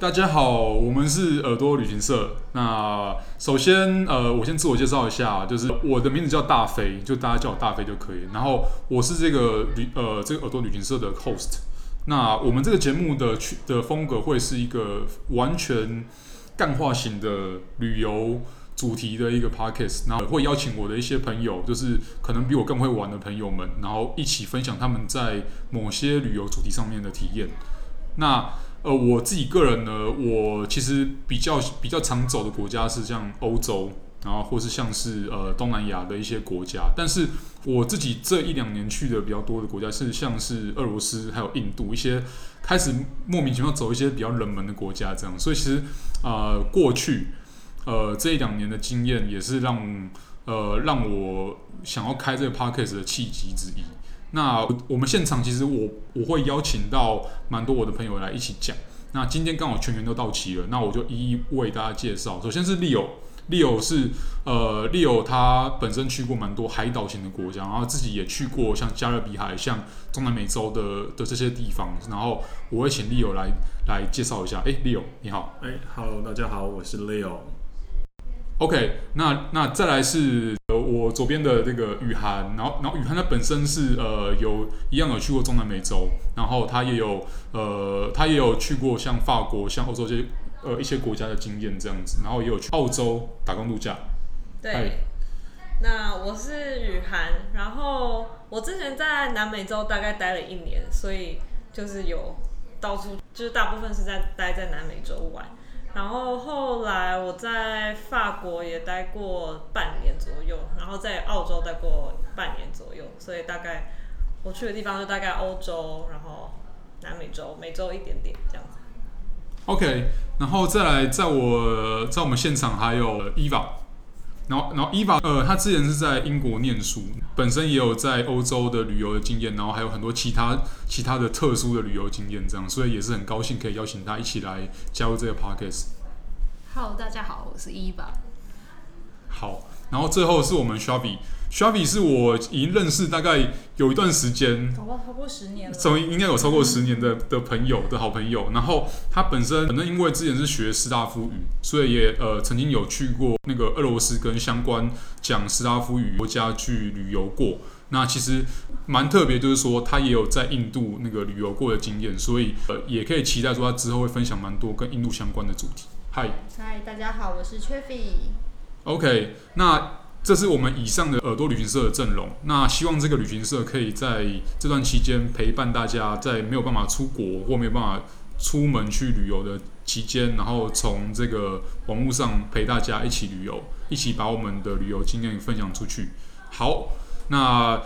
大家好，我们是耳朵旅行社。那首先，呃，我先自我介绍一下，就是我的名字叫大飞，就大家叫我大飞就可以。然后我是这个旅呃这个耳朵旅行社的 host。那我们这个节目的去的风格会是一个完全干化型的旅游主题的一个 podcast，然后会邀请我的一些朋友，就是可能比我更会玩的朋友们，然后一起分享他们在某些旅游主题上面的体验。那呃，我自己个人呢，我其实比较比较常走的国家是像欧洲，然后或是像是呃东南亚的一些国家。但是我自己这一两年去的比较多的国家是像是俄罗斯，还有印度一些开始莫名其妙走一些比较冷门的国家这样。所以其实呃过去呃这一两年的经验也是让呃让我想要开这个 podcast 的契机之一。那我们现场其实我我会邀请到蛮多我的朋友来一起讲。那今天刚好全员都到齐了，那我就一一为大家介绍。首先是 Leo，Leo 是呃 Leo 他本身去过蛮多海岛型的国家，然后自己也去过像加勒比海、像中南美洲的的这些地方。然后我会请 Leo 来来介绍一下。哎，Leo 你好。哎，Hello，大家好，我是 Leo。OK，那那再来是呃我左边的这个雨涵，然后然后雨涵他本身是呃有一样有去过中南美洲，然后他也有呃他也有去过像法国、像欧洲这些呃一些国家的经验这样子，然后也有去澳洲打工度假。对那我是雨涵，然后我之前在南美洲大概待了一年，所以就是有到处就是大部分是在待在南美洲玩。然后后来我在法国也待过半年左右，然后在澳洲待过半年左右，所以大概我去的地方就大概欧洲，然后南美洲、美洲一点点这样子。OK，然后再来，在我在我们现场还有 Eva。然后，然后伊娃，呃，他之前是在英国念书，本身也有在欧洲的旅游的经验，然后还有很多其他其他的特殊的旅游经验，这样，所以也是很高兴可以邀请他一起来加入这个 podcast。Hello，大家好，我是伊娃。好，然后最后是我们 Shabby。Shabby 是我已经认识大概有一段时间，超过超过十年了，所以应该有超过十年的的朋友的好朋友。然后他本身可能因为之前是学斯拉夫语，所以也呃曾经有去过那个俄罗斯跟相关讲斯拉夫语国家去旅游过。那其实蛮特别，就是说他也有在印度那个旅游过的经验，所以呃也可以期待说他之后会分享蛮多跟印度相关的主题。嗨，嗨，大家好，我是 Cheffy。OK，那。这是我们以上的耳朵旅行社的阵容。那希望这个旅行社可以在这段期间陪伴大家，在没有办法出国或没有办法出门去旅游的期间，然后从这个网络上陪大家一起旅游，一起把我们的旅游经验分享出去。好，那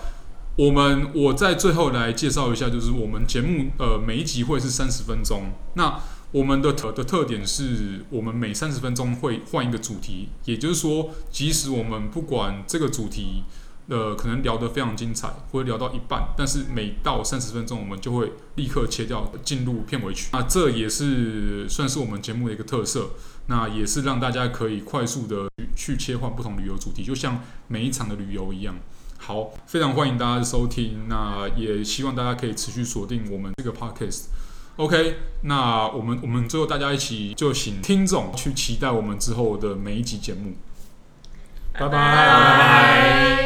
我们我在最后来介绍一下，就是我们节目呃每一集会是三十分钟。那我们的特的特点是我们每三十分钟会换一个主题，也就是说，即使我们不管这个主题，呃，可能聊得非常精彩，或者聊到一半，但是每到三十分钟，我们就会立刻切掉，进入片尾曲。那这也是算是我们节目的一个特色，那也是让大家可以快速的去切换不同旅游主题，就像每一场的旅游一样。好，非常欢迎大家的收听，那也希望大家可以持续锁定我们这个 podcast。OK，那我们我们最后大家一起就请听众去期待我们之后的每一集节目。拜拜。